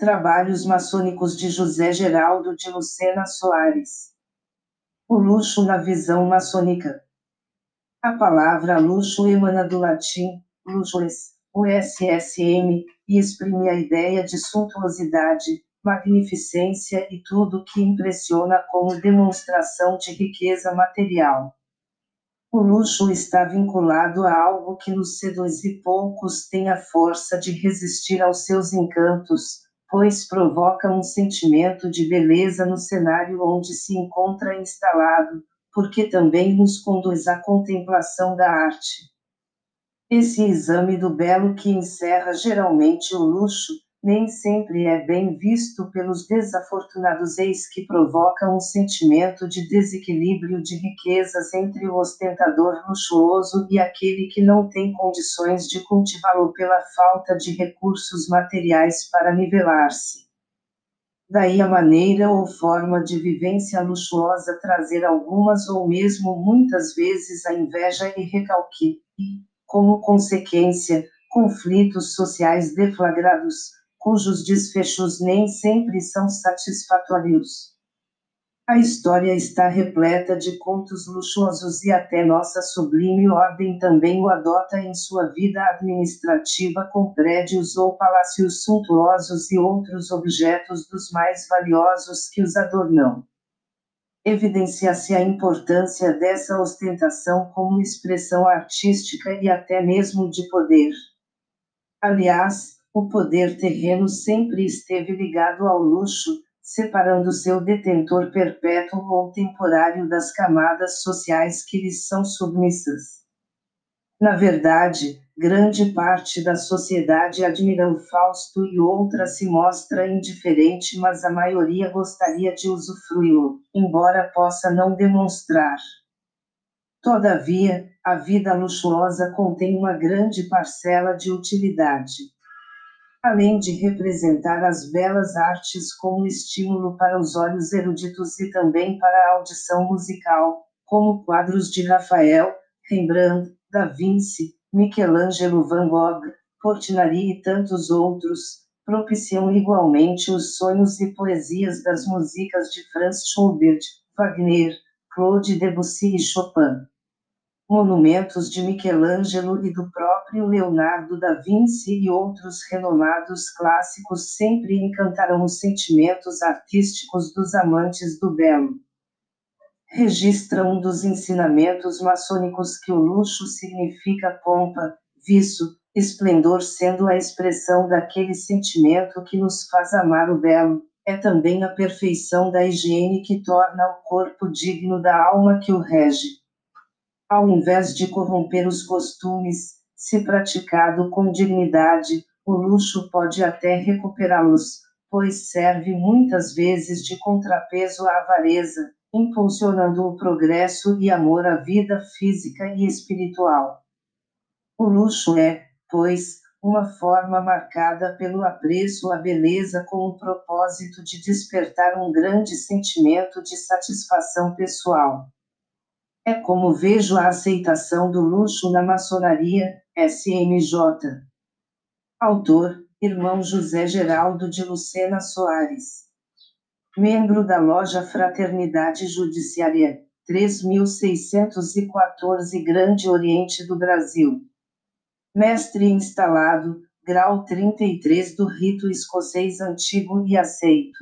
Trabalhos maçônicos de José Geraldo de Lucena Soares. O luxo na visão maçônica. A palavra luxo emana do latim luxues, USSM, e exprime a ideia de suntuosidade, magnificência e tudo que impressiona como demonstração de riqueza material. O luxo está vinculado a algo que nos seduz e poucos têm a força de resistir aos seus encantos, pois provoca um sentimento de beleza no cenário onde se encontra instalado, porque também nos conduz à contemplação da arte. Esse exame do belo que encerra geralmente o luxo, nem sempre é bem visto pelos desafortunados eis que provoca um sentimento de desequilíbrio de riquezas entre o ostentador luxuoso e aquele que não tem condições de cultivá-lo pela falta de recursos materiais para nivelar-se. Daí a maneira ou forma de vivência luxuosa trazer algumas ou mesmo muitas vezes a inveja e recalque, como consequência, conflitos sociais deflagrados, cujos desfechos nem sempre são satisfatórios. A história está repleta de contos luxuosos e até nossa sublime ordem também o adota em sua vida administrativa com prédios ou palácios suntuosos e outros objetos dos mais valiosos que os adornam. Evidencia-se a importância dessa ostentação como expressão artística e até mesmo de poder. Aliás, o poder terreno sempre esteve ligado ao luxo, separando seu detentor perpétuo ou temporário das camadas sociais que lhes são submissas. Na verdade, grande parte da sociedade admira o Fausto e outra se mostra indiferente, mas a maioria gostaria de usufruí-lo, embora possa não demonstrar. Todavia, a vida luxuosa contém uma grande parcela de utilidade além de representar as belas artes como estímulo para os olhos eruditos e também para a audição musical, como quadros de Rafael, Rembrandt, Da Vinci, Michelangelo Van Gogh, Portinari e tantos outros, propiciam igualmente os sonhos e poesias das músicas de Franz Schubert, Wagner, Claude Debussy e Chopin monumentos de Michelangelo e do próprio Leonardo da Vinci e outros renomados clássicos sempre encantaram os sentimentos artísticos dos amantes do belo. Registra um dos ensinamentos maçônicos que o luxo significa pompa, viço, esplendor sendo a expressão daquele sentimento que nos faz amar o belo, é também a perfeição da higiene que torna o corpo digno da alma que o rege ao invés de corromper os costumes, se praticado com dignidade, o luxo pode até recuperá-los, pois serve muitas vezes de contrapeso à avareza, impulsionando o progresso e amor à vida física e espiritual. O luxo é, pois, uma forma marcada pelo apreço à beleza com o propósito de despertar um grande sentimento de satisfação pessoal. É como vejo a aceitação do luxo na maçonaria, SMJ. Autor, irmão José Geraldo de Lucena Soares. Membro da loja Fraternidade Judiciária, 3614 Grande Oriente do Brasil. Mestre instalado, grau 33 do rito escocês antigo e aceito.